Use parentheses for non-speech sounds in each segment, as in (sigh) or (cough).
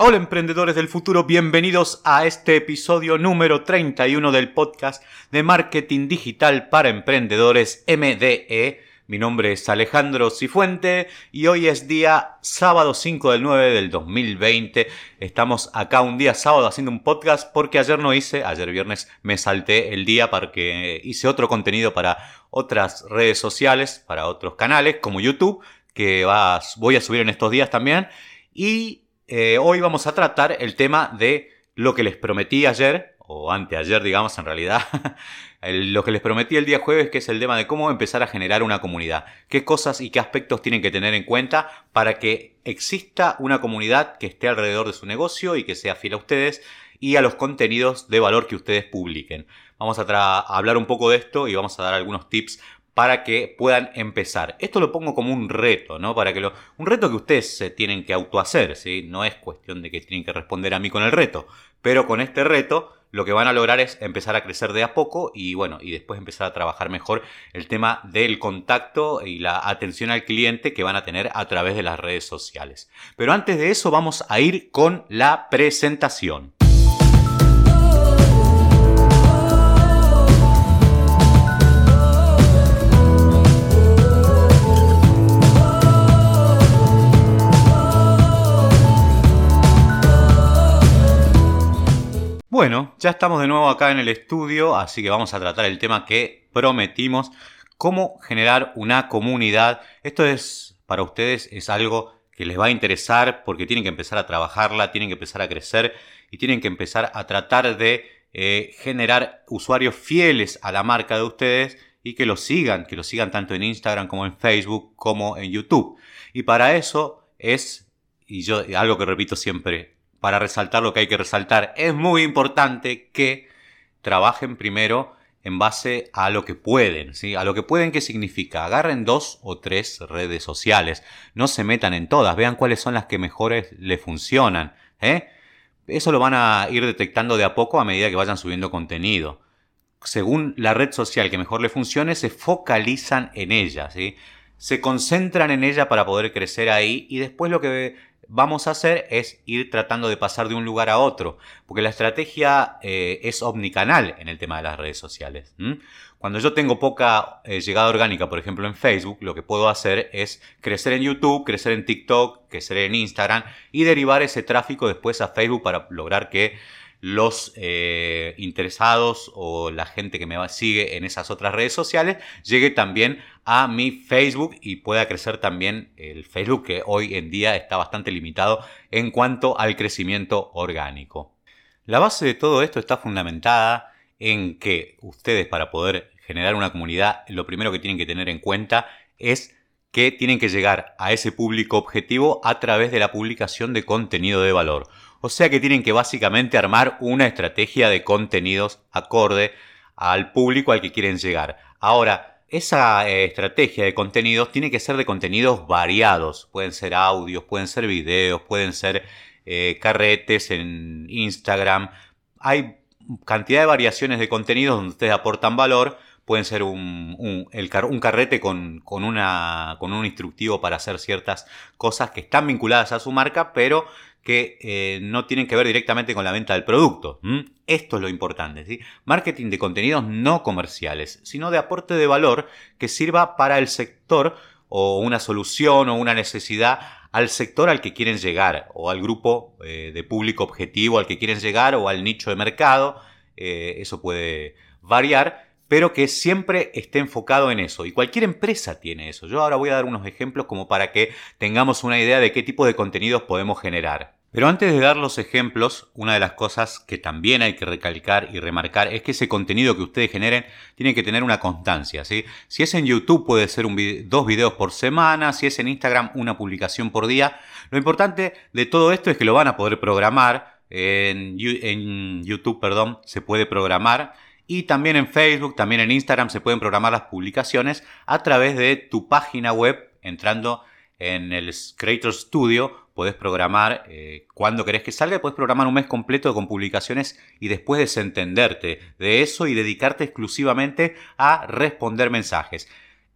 Hola emprendedores del futuro, bienvenidos a este episodio número 31 del podcast de Marketing Digital para Emprendedores MDE. Mi nombre es Alejandro Cifuente y hoy es día sábado 5 del 9 del 2020. Estamos acá un día sábado haciendo un podcast porque ayer no hice, ayer viernes me salté el día para que hice otro contenido para otras redes sociales, para otros canales como YouTube, que voy a subir en estos días también. Y eh, hoy vamos a tratar el tema de lo que les prometí ayer, o anteayer, digamos, en realidad, (laughs) lo que les prometí el día jueves, que es el tema de cómo empezar a generar una comunidad. Qué cosas y qué aspectos tienen que tener en cuenta para que exista una comunidad que esté alrededor de su negocio y que sea fiel a ustedes y a los contenidos de valor que ustedes publiquen. Vamos a hablar un poco de esto y vamos a dar algunos tips para que puedan empezar. Esto lo pongo como un reto, ¿no? Para que un reto que ustedes se tienen que autohacer, ¿sí? No es cuestión de que tienen que responder a mí con el reto, pero con este reto lo que van a lograr es empezar a crecer de a poco y bueno, y después empezar a trabajar mejor el tema del contacto y la atención al cliente que van a tener a través de las redes sociales. Pero antes de eso vamos a ir con la presentación. Bueno, ya estamos de nuevo acá en el estudio, así que vamos a tratar el tema que prometimos, cómo generar una comunidad. Esto es, para ustedes, es algo que les va a interesar porque tienen que empezar a trabajarla, tienen que empezar a crecer y tienen que empezar a tratar de eh, generar usuarios fieles a la marca de ustedes y que lo sigan, que lo sigan tanto en Instagram como en Facebook como en YouTube. Y para eso es, y yo algo que repito siempre, para resaltar lo que hay que resaltar. Es muy importante que trabajen primero en base a lo que pueden, ¿sí? A lo que pueden, ¿qué significa? Agarren dos o tres redes sociales, no se metan en todas, vean cuáles son las que mejores le funcionan, ¿eh? Eso lo van a ir detectando de a poco a medida que vayan subiendo contenido. Según la red social que mejor le funcione, se focalizan en ella, ¿sí? Se concentran en ella para poder crecer ahí y después lo que vamos a hacer es ir tratando de pasar de un lugar a otro, porque la estrategia eh, es omnicanal en el tema de las redes sociales. Cuando yo tengo poca eh, llegada orgánica, por ejemplo en Facebook, lo que puedo hacer es crecer en YouTube, crecer en TikTok, crecer en Instagram y derivar ese tráfico después a Facebook para lograr que los eh, interesados o la gente que me sigue en esas otras redes sociales llegue también a mi Facebook y pueda crecer también el Facebook que hoy en día está bastante limitado en cuanto al crecimiento orgánico. La base de todo esto está fundamentada en que ustedes para poder generar una comunidad lo primero que tienen que tener en cuenta es que tienen que llegar a ese público objetivo a través de la publicación de contenido de valor. O sea que tienen que básicamente armar una estrategia de contenidos acorde al público al que quieren llegar. Ahora, esa eh, estrategia de contenidos tiene que ser de contenidos variados. Pueden ser audios, pueden ser videos, pueden ser eh, carretes en Instagram. Hay cantidad de variaciones de contenidos donde ustedes aportan valor pueden ser un, carrete con un instructivo para hacer ciertas cosas que están vinculadas a su marca, pero que eh, no tienen que ver directamente con la venta del producto. Esto es lo importante. Marketing de contenidos no comerciales, sino de aporte de valor que sirva para el sector o una solución o una necesidad al sector al que quieren llegar o al grupo eh, de público objetivo al que quieren llegar o al nicho de mercado. Eh, eso puede variar pero que siempre esté enfocado en eso. Y cualquier empresa tiene eso. Yo ahora voy a dar unos ejemplos como para que tengamos una idea de qué tipo de contenidos podemos generar. Pero antes de dar los ejemplos, una de las cosas que también hay que recalcar y remarcar es que ese contenido que ustedes generen tiene que tener una constancia. Si es en YouTube puede ser dos videos por semana, si es en Instagram una publicación por día. Lo importante de todo esto es que lo van a poder programar. En, en YouTube, perdón, se puede programar y también en Facebook, también en Instagram se pueden programar las publicaciones a través de tu página web entrando en el Creator Studio. Puedes programar eh, cuando querés que salga, puedes programar un mes completo con publicaciones y después desentenderte de eso y dedicarte exclusivamente a responder mensajes.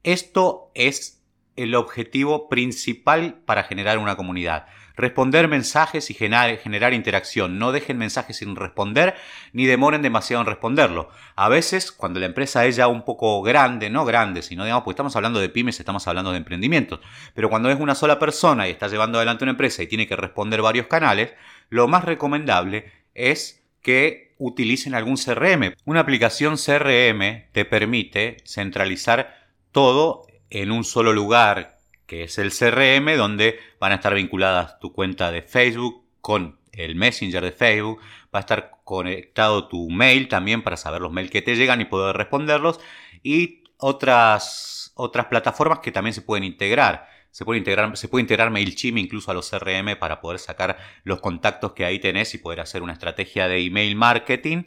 Esto es el objetivo principal para generar una comunidad. Responder mensajes y generar, interacción. No dejen mensajes sin responder ni demoren demasiado en responderlo. A veces, cuando la empresa es ya un poco grande, no grande, sino digamos, porque estamos hablando de pymes, estamos hablando de emprendimientos, pero cuando es una sola persona y está llevando adelante una empresa y tiene que responder varios canales, lo más recomendable es que utilicen algún CRM. Una aplicación CRM te permite centralizar todo en un solo lugar, que es el CRM, donde van a estar vinculadas tu cuenta de Facebook con el Messenger de Facebook, va a estar conectado tu mail también para saber los mails que te llegan y poder responderlos y otras, otras plataformas que también se pueden integrar. Se puede integrar, se puede integrar MailChimp incluso a los CRM para poder sacar los contactos que ahí tenés y poder hacer una estrategia de email marketing.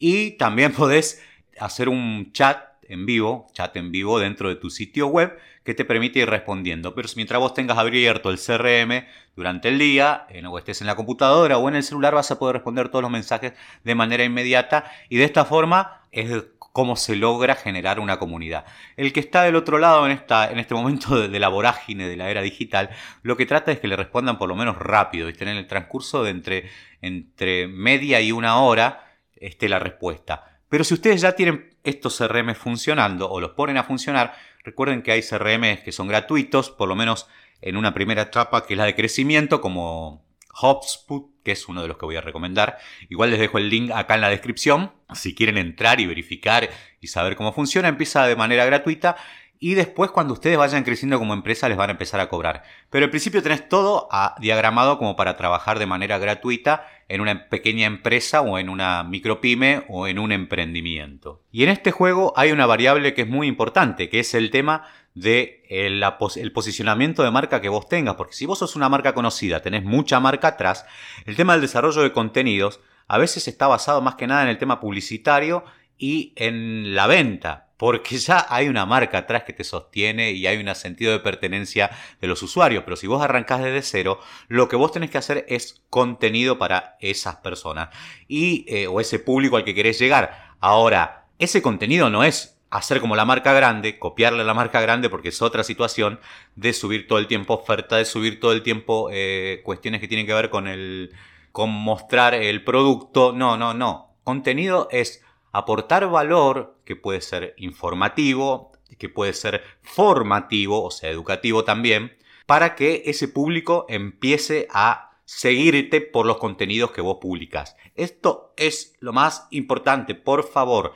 Y también (laughs) podés hacer un chat en vivo, chat en vivo dentro de tu sitio web que te permite ir respondiendo. Pero mientras vos tengas abierto el CRM durante el día, en, o estés en la computadora o en el celular, vas a poder responder todos los mensajes de manera inmediata y de esta forma es cómo se logra generar una comunidad. El que está del otro lado en, esta, en este momento de, la vorágine de la era digital, lo que trata es que le respondan por lo menos rápido, y en el transcurso de entre, entre media y una hora esté la respuesta. Pero si ustedes ya tienen estos CRM funcionando o los ponen a funcionar, recuerden que hay CRM que son gratuitos, por lo menos en una primera etapa que es la de crecimiento, como HubSpot, que es uno de los que voy a recomendar. Igual les dejo el link acá en la descripción. Si quieren entrar y verificar y saber cómo funciona, empieza de manera gratuita y después cuando ustedes vayan creciendo como empresa les van a empezar a cobrar. Pero al principio tenés todo diagramado como para trabajar de manera gratuita en una pequeña empresa o en una micropyme o en un emprendimiento. Y en este juego hay una variable que es muy importante, que es el tema de el, el, posicionamiento de marca que vos tengas, porque si vos sos una marca conocida, tenés mucha marca atrás, el tema del desarrollo de contenidos a veces está basado más que nada en el tema publicitario y en la venta, porque ya hay una marca atrás que te sostiene y hay un sentido de pertenencia de los usuarios. Pero si vos arrancás desde cero, lo que vos tenés que hacer es contenido para esas personas y, eh, o ese público al que querés llegar. Ahora, ese contenido no es hacer como la marca grande, copiarle a la marca grande porque es otra situación de subir todo el tiempo oferta, de subir todo el tiempo eh, cuestiones que tienen que ver con el con mostrar el producto. No, no, no. Contenido es aportar valor que puede ser informativo, que puede ser formativo, o sea, educativo también, para que ese público empiece a seguirte por los contenidos que vos publicas. Esto es lo más importante, por favor,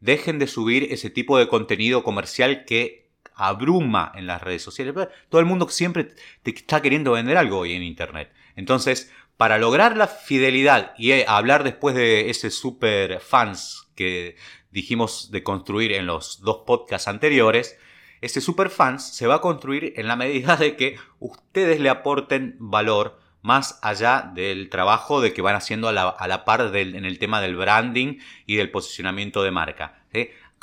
dejen de subir ese tipo de contenido comercial que abruma en las redes sociales. Todo el mundo siempre te está queriendo vender algo hoy en Internet. Entonces, para lograr la fidelidad y eh, hablar después de ese super fans que dijimos de construir en los dos podcasts anteriores, ese super fans se va a construir en la medida de que ustedes le aporten valor más allá del trabajo de que van haciendo a la, par en el tema del branding y del posicionamiento de marca.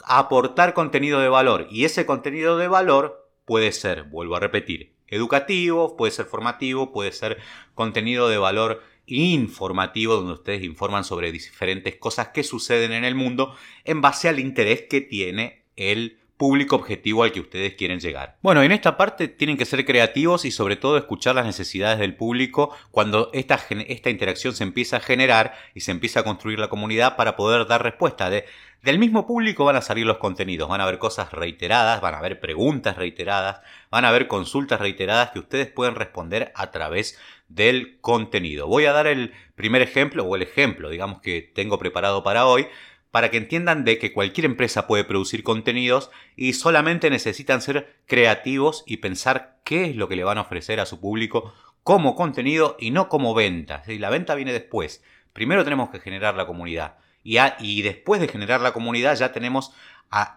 Aportar contenido de valor y ese contenido de valor puede ser, vuelvo a repetir, educativo, puede ser formativo, puede ser contenido de valor informativo donde ustedes informan sobre diferentes cosas que suceden en el mundo en base al interés que tiene el público objetivo al que ustedes quieren llegar. Bueno, en esta parte tienen que ser creativos y sobre todo escuchar las necesidades del público cuando esta, esta interacción se empieza a generar y se empieza a construir la comunidad para poder dar respuesta. De, del mismo público van a salir los contenidos, van a haber cosas reiteradas, van a haber preguntas reiteradas, van a haber consultas reiteradas que ustedes pueden responder a través del contenido. Voy a dar el primer ejemplo o el ejemplo, digamos que tengo preparado para hoy para que entiendan de que cualquier empresa puede producir contenidos y solamente necesitan ser creativos y pensar qué es lo que le van a ofrecer a su público como contenido y no como venta. La venta viene después. Primero tenemos que generar la comunidad y, después de generar la comunidad ya tenemos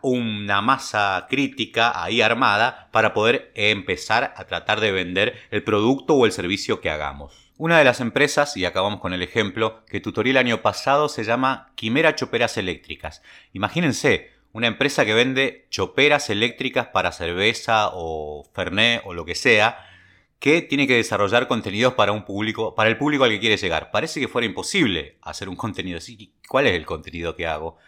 una masa crítica ahí armada para poder empezar a tratar de vender el producto o el servicio que hagamos. Una de las empresas, y acabamos con el ejemplo, que tutorié el año pasado se llama Quimera Choperas Eléctricas. Imagínense, una empresa que vende choperas eléctricas para cerveza o fernet o lo que sea, que tiene que desarrollar contenidos para un público, para el público al que quiere llegar. Parece que fuera imposible hacer un contenido así. ¿Cuál es el contenido que hago?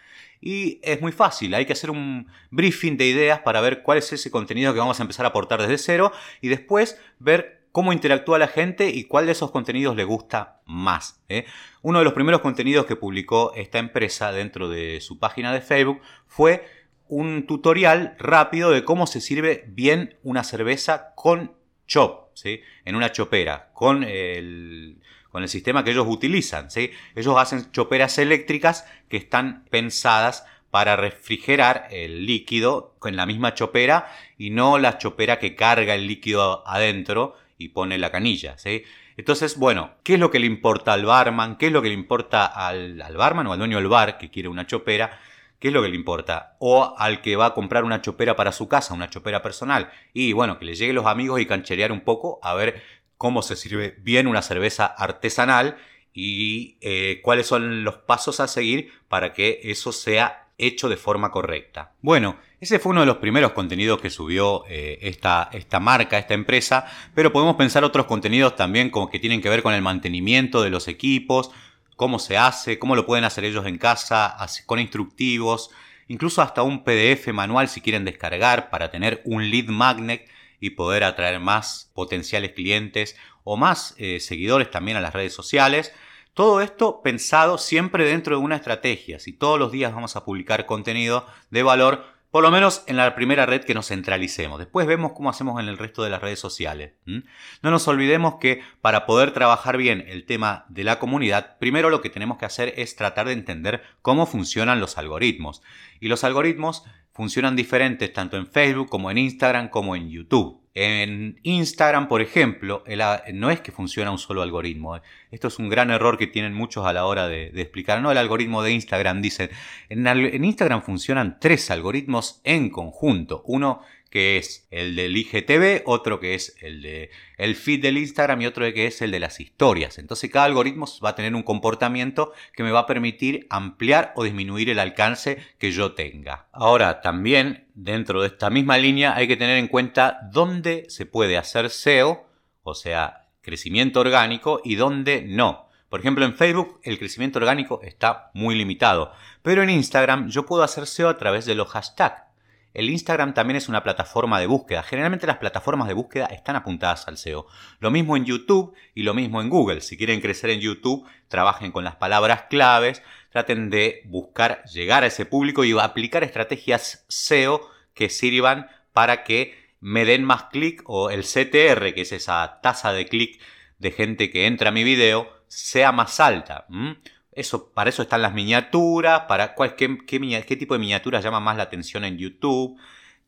Y es muy fácil, hay que hacer un briefing de ideas para ver cuál es ese contenido que vamos a empezar a aportar desde cero y después ver cómo interactúa la gente y cuál de esos contenidos le gusta más. ¿eh? Uno de los primeros contenidos que publicó esta empresa dentro de su página de Facebook fue un tutorial rápido de cómo se sirve bien una cerveza con chop, ¿sí? en una chopera, con el, con el sistema que ellos utilizan. ¿sí? Ellos hacen choperas eléctricas que están pensadas para refrigerar el líquido con la misma chopera y no la chopera que carga el líquido adentro y pone la canilla. ¿sí? Entonces, bueno, ¿qué es lo que le importa al barman? ¿Qué es lo que le importa al, al barman o al dueño del bar que quiere una chopera? ¿Qué es lo que le importa? O al que va a comprar una chopera para su casa, una chopera personal. Y bueno, que le lleguen los amigos y cancherear un poco a ver cómo se sirve bien una cerveza artesanal y eh, cuáles son los pasos a seguir para que eso sea hecho de forma correcta. Bueno, ese fue uno de los primeros contenidos que subió eh, esta, esta marca, esta empresa, pero podemos pensar otros contenidos también como que tienen que ver con el mantenimiento de los equipos, cómo se hace, cómo lo pueden hacer ellos en casa, con instructivos, incluso hasta un PDF manual si quieren descargar para tener un lead magnet y poder atraer más potenciales clientes o más eh, seguidores también a las redes sociales. Todo esto pensado siempre dentro de una estrategia. Si todos los días vamos a publicar contenido de valor, por lo menos en la primera red que nos centralicemos. Después vemos cómo hacemos en el resto de las redes sociales. No nos olvidemos que para poder trabajar bien el tema de la comunidad, primero lo que tenemos que hacer es tratar de entender cómo funcionan los algoritmos. Y los algoritmos funcionan diferentes tanto en Facebook como en Instagram como en YouTube. En Instagram, por ejemplo, no es que funciona un solo algoritmo. ¿eh? Esto es un gran error que tienen muchos a la hora de, explicar. No, el algoritmo de Instagram, dicen. en Instagram funcionan tres algoritmos en conjunto. Uno que es el del IGTV, otro que es el de el feed del Instagram y otro que es el de las historias. Entonces cada algoritmo va a tener un comportamiento que me va a permitir ampliar o disminuir el alcance que yo tenga. Ahora, también dentro de esta misma línea hay que tener en cuenta dónde se puede hacer SEO, o sea, crecimiento orgánico, y dónde no. Por ejemplo, en Facebook el crecimiento orgánico está muy limitado, pero en Instagram yo puedo hacer SEO a través de los hashtags. El Instagram también es una plataforma de búsqueda. Generalmente las plataformas de búsqueda están apuntadas al SEO. Lo mismo en YouTube y lo mismo en Google. Si quieren crecer en YouTube, trabajen con las palabras claves, traten de buscar llegar a ese público y aplicar estrategias SEO que sirvan para que me den más clic o el CTR, que es esa tasa de clic de gente que entra a mi video, sea más alta. Eso, para eso están las miniaturas, para cuál, qué, qué, tipo de miniaturas llama más la atención en YouTube.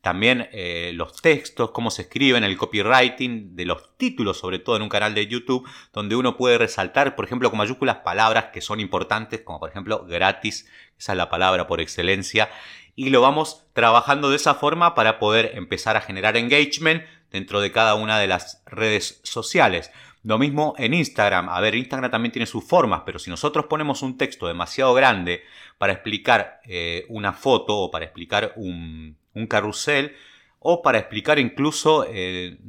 También eh, los textos, cómo se escriben, el copywriting de los títulos, sobre todo en un canal de YouTube, donde uno puede resaltar, por ejemplo, con mayúsculas palabras que son importantes, como por ejemplo gratis, esa es la palabra por excelencia, y lo vamos trabajando de esa forma para poder empezar a generar engagement dentro de cada una de las redes sociales. Lo mismo en Instagram. A ver, Instagram también tiene sus formas, pero si nosotros ponemos un texto demasiado grande para explicar eh, una foto o para explicar un, carrusel, o para explicar incluso eh,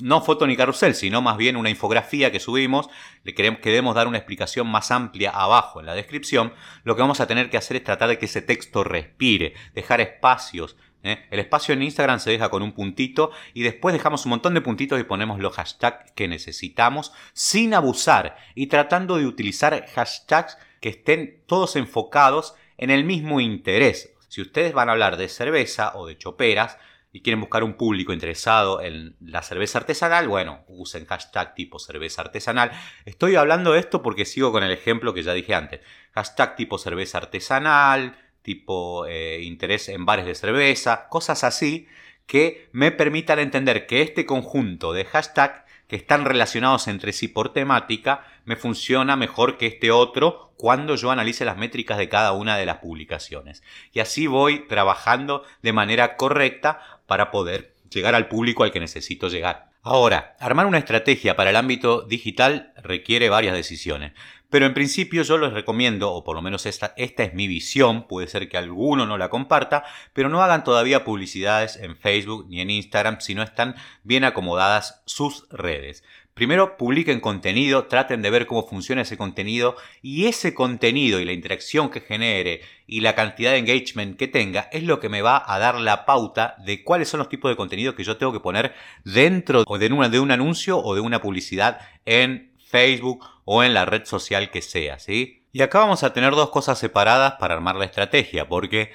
no foto ni carrusel, sino más bien una infografía que subimos, le queremos, queremos dar una explicación más amplia abajo en la descripción, lo que vamos a tener que hacer es tratar de que ese texto respire, dejar espacios, ¿eh? El espacio en Instagram se deja con un puntito y después dejamos un montón de puntitos y ponemos los hashtags que necesitamos sin abusar y tratando de utilizar hashtags que estén todos enfocados en el mismo interés. Si ustedes van a hablar de cerveza o de choperas y quieren buscar un público interesado en la cerveza artesanal, bueno, usen hashtag tipo cerveza artesanal. Estoy hablando de esto porque sigo con el ejemplo que ya dije antes. Hashtag tipo cerveza artesanal, tipo eh, interés en bares de cerveza, cosas así que me permitan entender que este conjunto de hashtags que están relacionados entre sí por temática me funciona mejor que este otro cuando yo analice las métricas de cada una de las publicaciones. Y así voy trabajando de manera correcta para poder llegar al público al que necesito llegar. Ahora, armar una estrategia para el ámbito digital requiere varias decisiones. Pero en principio yo les recomiendo, o por lo menos esta, esta es mi visión, puede ser que alguno no la comparta, pero no hagan todavía publicidades en Facebook ni en Instagram si no están bien acomodadas sus redes. Primero publiquen contenido, traten de ver cómo funciona ese contenido y ese contenido y la interacción que genere y la cantidad de engagement que tenga es lo que me va a dar la pauta de cuáles son los tipos de contenido que yo tengo que poner dentro de, una, de un anuncio o de una publicidad en Facebook o en la red social que sea, ¿sí? Y acá vamos a tener dos cosas separadas para armar la estrategia, porque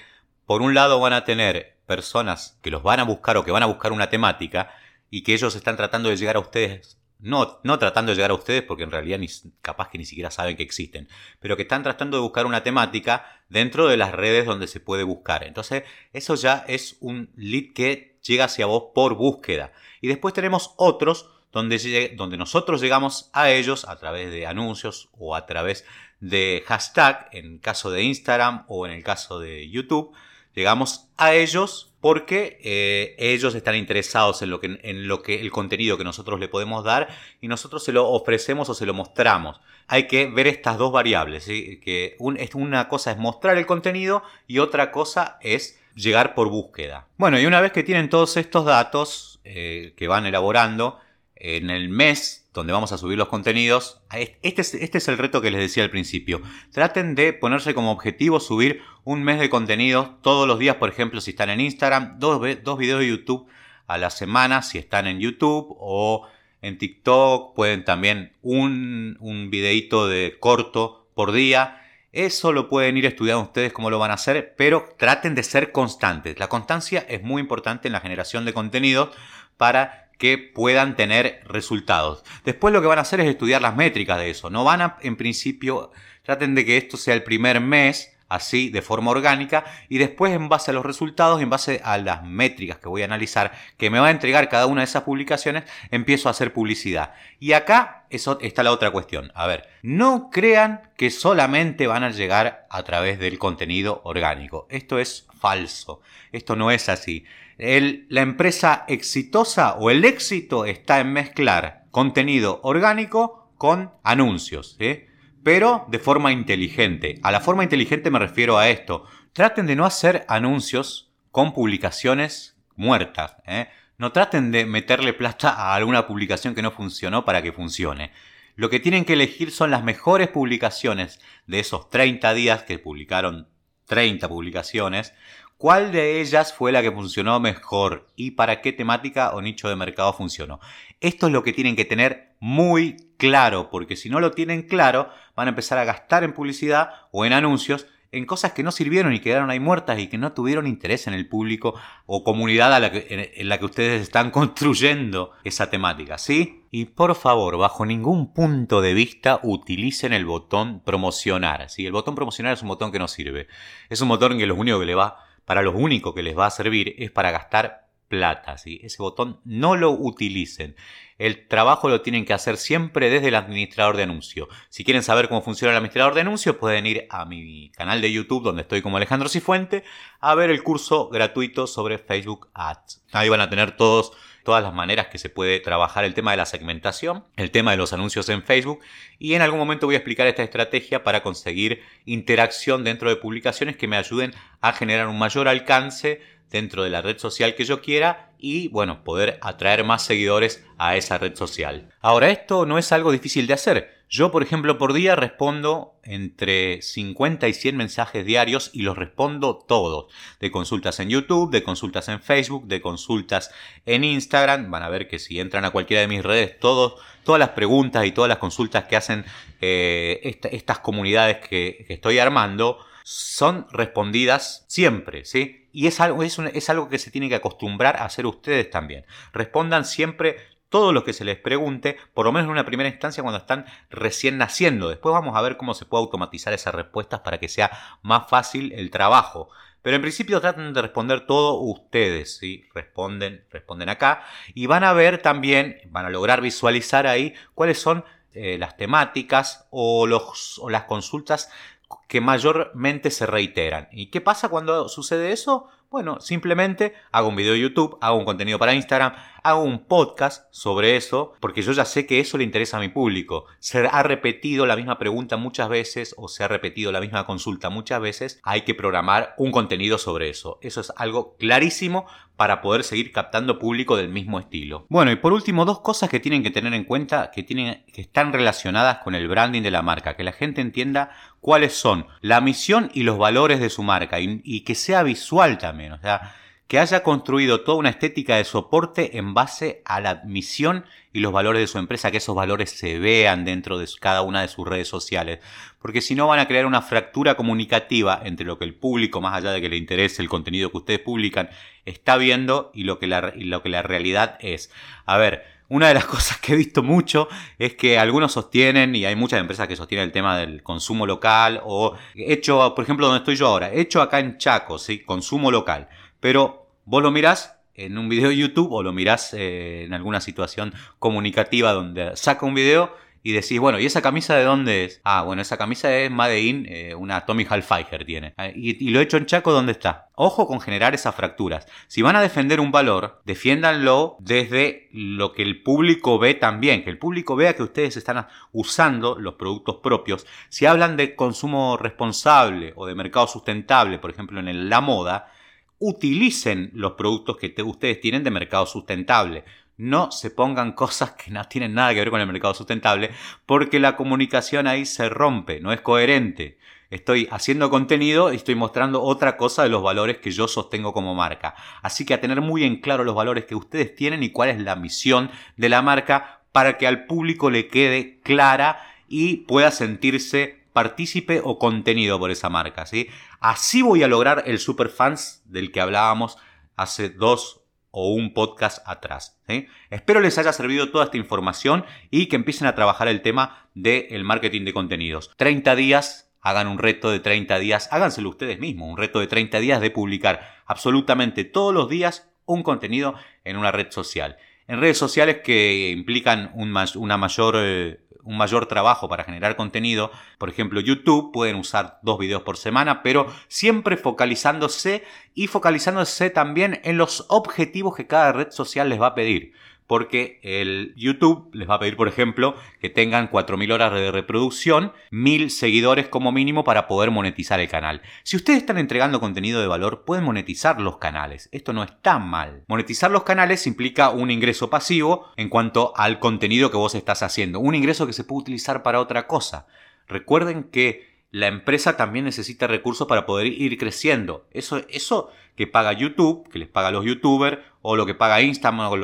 por un lado van a tener personas que los van a buscar o que van a buscar una temática y que ellos están tratando de llegar a ustedes no, no tratando de llegar a ustedes porque en realidad ni, capaz que ni siquiera saben que existen, pero que están tratando de buscar una temática dentro de las redes donde se puede buscar. Entonces, eso ya es un lead que llega hacia vos por búsqueda. Y después tenemos otros donde, nosotros llegamos a ellos a través de anuncios o a través de hashtag, en caso de Instagram o en el caso de YouTube, llegamos a ellos porque eh, ellos están interesados en lo que el contenido que nosotros le podemos dar y nosotros se lo ofrecemos o se lo mostramos. Hay que ver estas dos variables, que una cosa es mostrar el contenido y otra cosa es llegar por búsqueda. Bueno, y una vez que tienen todos estos datos eh, que van elaborando, en el mes donde vamos a subir los contenidos, este es, este es el reto que les decía al principio. Traten de ponerse como objetivo subir un mes de contenidos todos los días, por ejemplo, si están en Instagram, dos, dos videos de YouTube a la semana, si están en YouTube o en TikTok, pueden también un, un videito de corto por día. Eso lo pueden ir estudiando ustedes cómo lo van a hacer, pero traten de ser constantes. La constancia es muy importante en la generación de contenidos para que puedan tener resultados. Después lo que van a hacer es estudiar las métricas de eso. No van a, en principio, traten de que esto sea el primer mes, así, de forma orgánica, y después en base a los resultados, en base a las métricas que voy a analizar, que me va a entregar cada una de esas publicaciones, empiezo a hacer publicidad. Y acá eso está la otra cuestión. A ver, no crean que solamente van a llegar a través del contenido orgánico. Esto es falso. Esto no es así la empresa exitosa o el éxito está en mezclar contenido orgánico con anuncios, pero de forma inteligente. A la forma inteligente me refiero a esto. Traten de no hacer anuncios con publicaciones muertas. ¿eh? No traten de meterle plata a alguna publicación que no funcionó para que funcione. Lo que tienen que elegir son las mejores publicaciones de esos 30 días que publicaron 30 publicaciones ¿Cuál de ellas fue la que funcionó mejor y para qué temática o nicho de mercado funcionó? Esto es lo que tienen que tener muy claro, porque si no lo tienen claro, van a empezar a gastar en publicidad o en anuncios en cosas que no sirvieron y quedaron ahí muertas y que no tuvieron interés en el público o comunidad en la que ustedes están (laughs) construyendo esa temática, ¿sí? Y por favor, bajo ningún punto de vista utilicen el botón promocionar, ¿sí? El botón promocionar es un botón que no sirve. Es un botón que lo único que le va para lo único que les va a servir es para gastar plata. ¿sí? Ese botón no lo utilicen. El trabajo lo tienen que hacer siempre desde el administrador de anuncio. Si quieren saber cómo funciona el administrador de anuncios, pueden ir a mi canal de YouTube, donde estoy como Alejandro Cifuente, a ver el curso gratuito sobre Facebook Ads. Ahí van a tener todos todas las maneras que se puede trabajar el tema de la segmentación, el tema de los anuncios en Facebook y en algún momento voy a explicar esta estrategia para conseguir interacción dentro de publicaciones que me ayuden a generar un mayor alcance dentro de la red social que yo quiera y bueno, poder atraer más seguidores a esa red social. Ahora, esto no es algo difícil de hacer. Yo, por ejemplo, por día respondo entre 50 y 100 mensajes diarios y los respondo todos. De consultas en YouTube, de consultas en Facebook, de consultas en Instagram. Van a ver que si entran a cualquiera de mis redes, todos, todas las preguntas y todas las consultas que hacen eh, estas comunidades que, estoy armando son respondidas siempre, ¿sí? Y es algo, es, es algo que se tiene que acostumbrar a hacer ustedes también. Respondan siempre todo lo que se les pregunte, por lo menos en una primera instancia cuando están recién naciendo. Después vamos a ver cómo se puede automatizar esas respuestas para que sea más fácil el trabajo. Pero en principio traten de responder todo ustedes, ¿sí? Responden, responden acá y van a ver también, van a lograr visualizar ahí cuáles son eh, las temáticas o, los, o las consultas que mayormente se reiteran. ¿Y qué pasa cuando sucede eso? Bueno, simplemente hago un video de YouTube, hago un contenido para Instagram, hago un podcast sobre eso, porque yo ya sé que eso le interesa a mi público. Se ha repetido la misma pregunta muchas veces o se ha repetido la misma consulta muchas veces, hay que programar un contenido sobre eso. Eso es algo clarísimo para poder seguir captando público del mismo estilo. Bueno, y por último, dos cosas que tienen que tener en cuenta que, tienen, que están relacionadas con el branding de la marca, que la gente entienda cuáles son la misión y los valores de su marca y, y que sea visual también, o sea, que haya construido toda una estética de soporte en base a la misión y los valores de su empresa, que esos valores se vean dentro de cada una de sus redes sociales. Porque si no van a crear una fractura comunicativa entre lo que el público, más allá de que le interese el contenido que ustedes publican, está viendo y lo que la, lo que la realidad es. A ver, una de las (laughs) cosas que he visto mucho es que algunos sostienen, y hay muchas empresas que sostienen el tema del consumo local, o hecho, por ejemplo, donde estoy yo ahora, hecho acá en Chaco, ¿sí? consumo local. Pero vos lo mirás en un video de YouTube o lo mirás eh, en alguna situación comunicativa donde saca un video y decís, bueno, ¿y esa camisa de dónde es? Ah, bueno, esa camisa es Made in, eh, una Tommy Hilfiger tiene. Ah, y, lo he hecho en Chaco, ¿dónde está? Ojo con generar esas fracturas. Si van a defender un valor, defiéndanlo desde lo que el público ve también, que el público vea que ustedes están usando los productos propios. Si hablan de consumo responsable o de mercado sustentable, por ejemplo, en la moda, utilicen los productos que ustedes tienen de mercado sustentable. No se pongan cosas que no tienen nada que ver con el mercado sustentable porque la comunicación ahí se rompe, no es coherente. Estoy haciendo contenido y estoy mostrando otra cosa de los valores que yo sostengo como marca. Así que a tener muy en claro los valores que ustedes tienen y cuál es la misión de la marca para que al público le quede clara y pueda sentirse partícipe o contenido por esa marca. ¿sí? Así voy a lograr el superfans del que hablábamos hace dos o un podcast atrás. Espero les haya servido toda esta información y que empiecen a trabajar el tema del marketing de contenidos. 30 días, hagan un reto de 30 días, háganselo ustedes mismos, un reto de 30 días de publicar absolutamente todos los días un contenido en una red social. En redes sociales que implican una mayor... Eh, un mayor trabajo para generar contenido. Por ejemplo, YouTube pueden usar dos videos por semana, pero siempre focalizándose y focalizándose también en los objetivos que cada red social les va a pedir porque el YouTube les va a pedir, por ejemplo, que tengan 4.000 horas de reproducción, 1.000 seguidores como mínimo para poder monetizar el canal. Si ustedes están entregando contenido de valor, pueden monetizar los canales. Esto no está mal. Monetizar los canales implica un ingreso pasivo en cuanto al contenido que vos estás haciendo. Un ingreso que se puede utilizar para otra cosa. Recuerden que la empresa también necesita recursos para poder ir creciendo. Eso, eso que paga YouTube, que les paga a los youtubers, o lo que paga Instagram o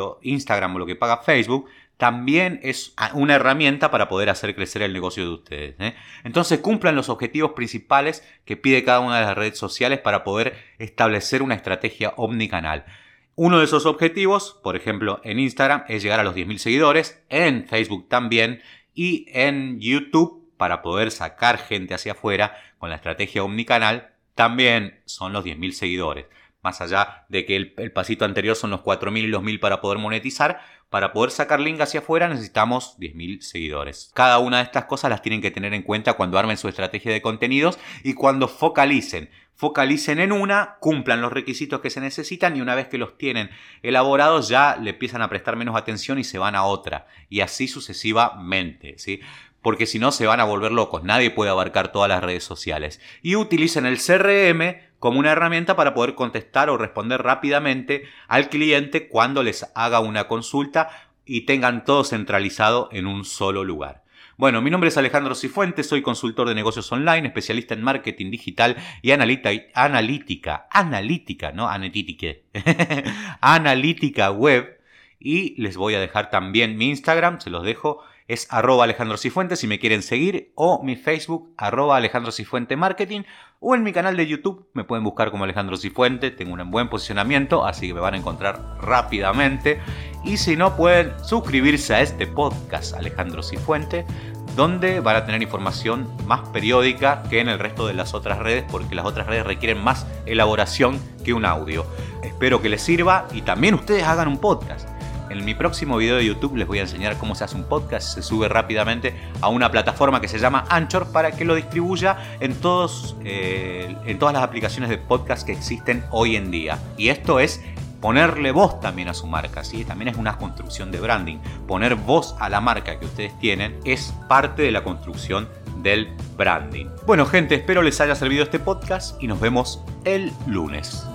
lo, que paga Facebook, también es una herramienta para poder hacer crecer el negocio de ustedes. ¿eh? Entonces cumplan los objetivos principales que pide cada una de las redes sociales para poder establecer una estrategia omnicanal. Uno de esos objetivos, por ejemplo, en Instagram es llegar a los 10.000 seguidores, en Facebook también y en YouTube para poder sacar gente hacia afuera con la estrategia omnicanal, también son los 10.000 seguidores. Más allá de que el, pasito anterior son los 4.000 y los 1.000 para poder monetizar, para poder sacar link hacia afuera necesitamos 10.000 seguidores. Cada una de estas cosas las tienen que tener en cuenta cuando armen su estrategia de contenidos y cuando focalicen. Focalicen en una, cumplan los requisitos que se necesitan y una vez que los tienen elaborados ya le empiezan a prestar menos atención y se van a otra. Y así sucesivamente. ¿sí? Porque si no se van a volver locos, nadie puede abarcar todas las redes sociales. Y utilicen el CRM como una herramienta para poder contestar o responder rápidamente al cliente cuando les haga una consulta y tengan todo centralizado en un solo lugar. Bueno, mi nombre es Alejandro Cifuentes, soy consultor de negocios online, especialista en marketing digital y analítica, analítica, no analítica, (laughs) analítica web. Y les voy a dejar también mi Instagram, se los dejo es arroba Alejandro Cifuentes si me quieren seguir, o mi Facebook, arroba Alejandro Cifuente Marketing, o en mi canal de YouTube me pueden buscar como Alejandro Cifuente, tengo un buen posicionamiento, así que me van a encontrar rápidamente. Y si no, pueden suscribirse a este podcast Alejandro Cifuente, donde van a tener información más periódica que en el resto de las otras redes, porque las otras redes requieren más elaboración que un audio. Espero que les sirva y también ustedes hagan un podcast En mi próximo video de YouTube les voy a enseñar cómo se hace un podcast, se sube rápidamente a una plataforma que se llama Anchor para que lo distribuya en, todos, eh, en todas las aplicaciones de podcast que existen hoy en día. Y esto es ponerle voz también a su marca, ¿sí? También es una construcción de branding. Poner voz a la marca que ustedes tienen es parte de la construcción del branding. Bueno gente, espero les haya servido este podcast y nos vemos el lunes.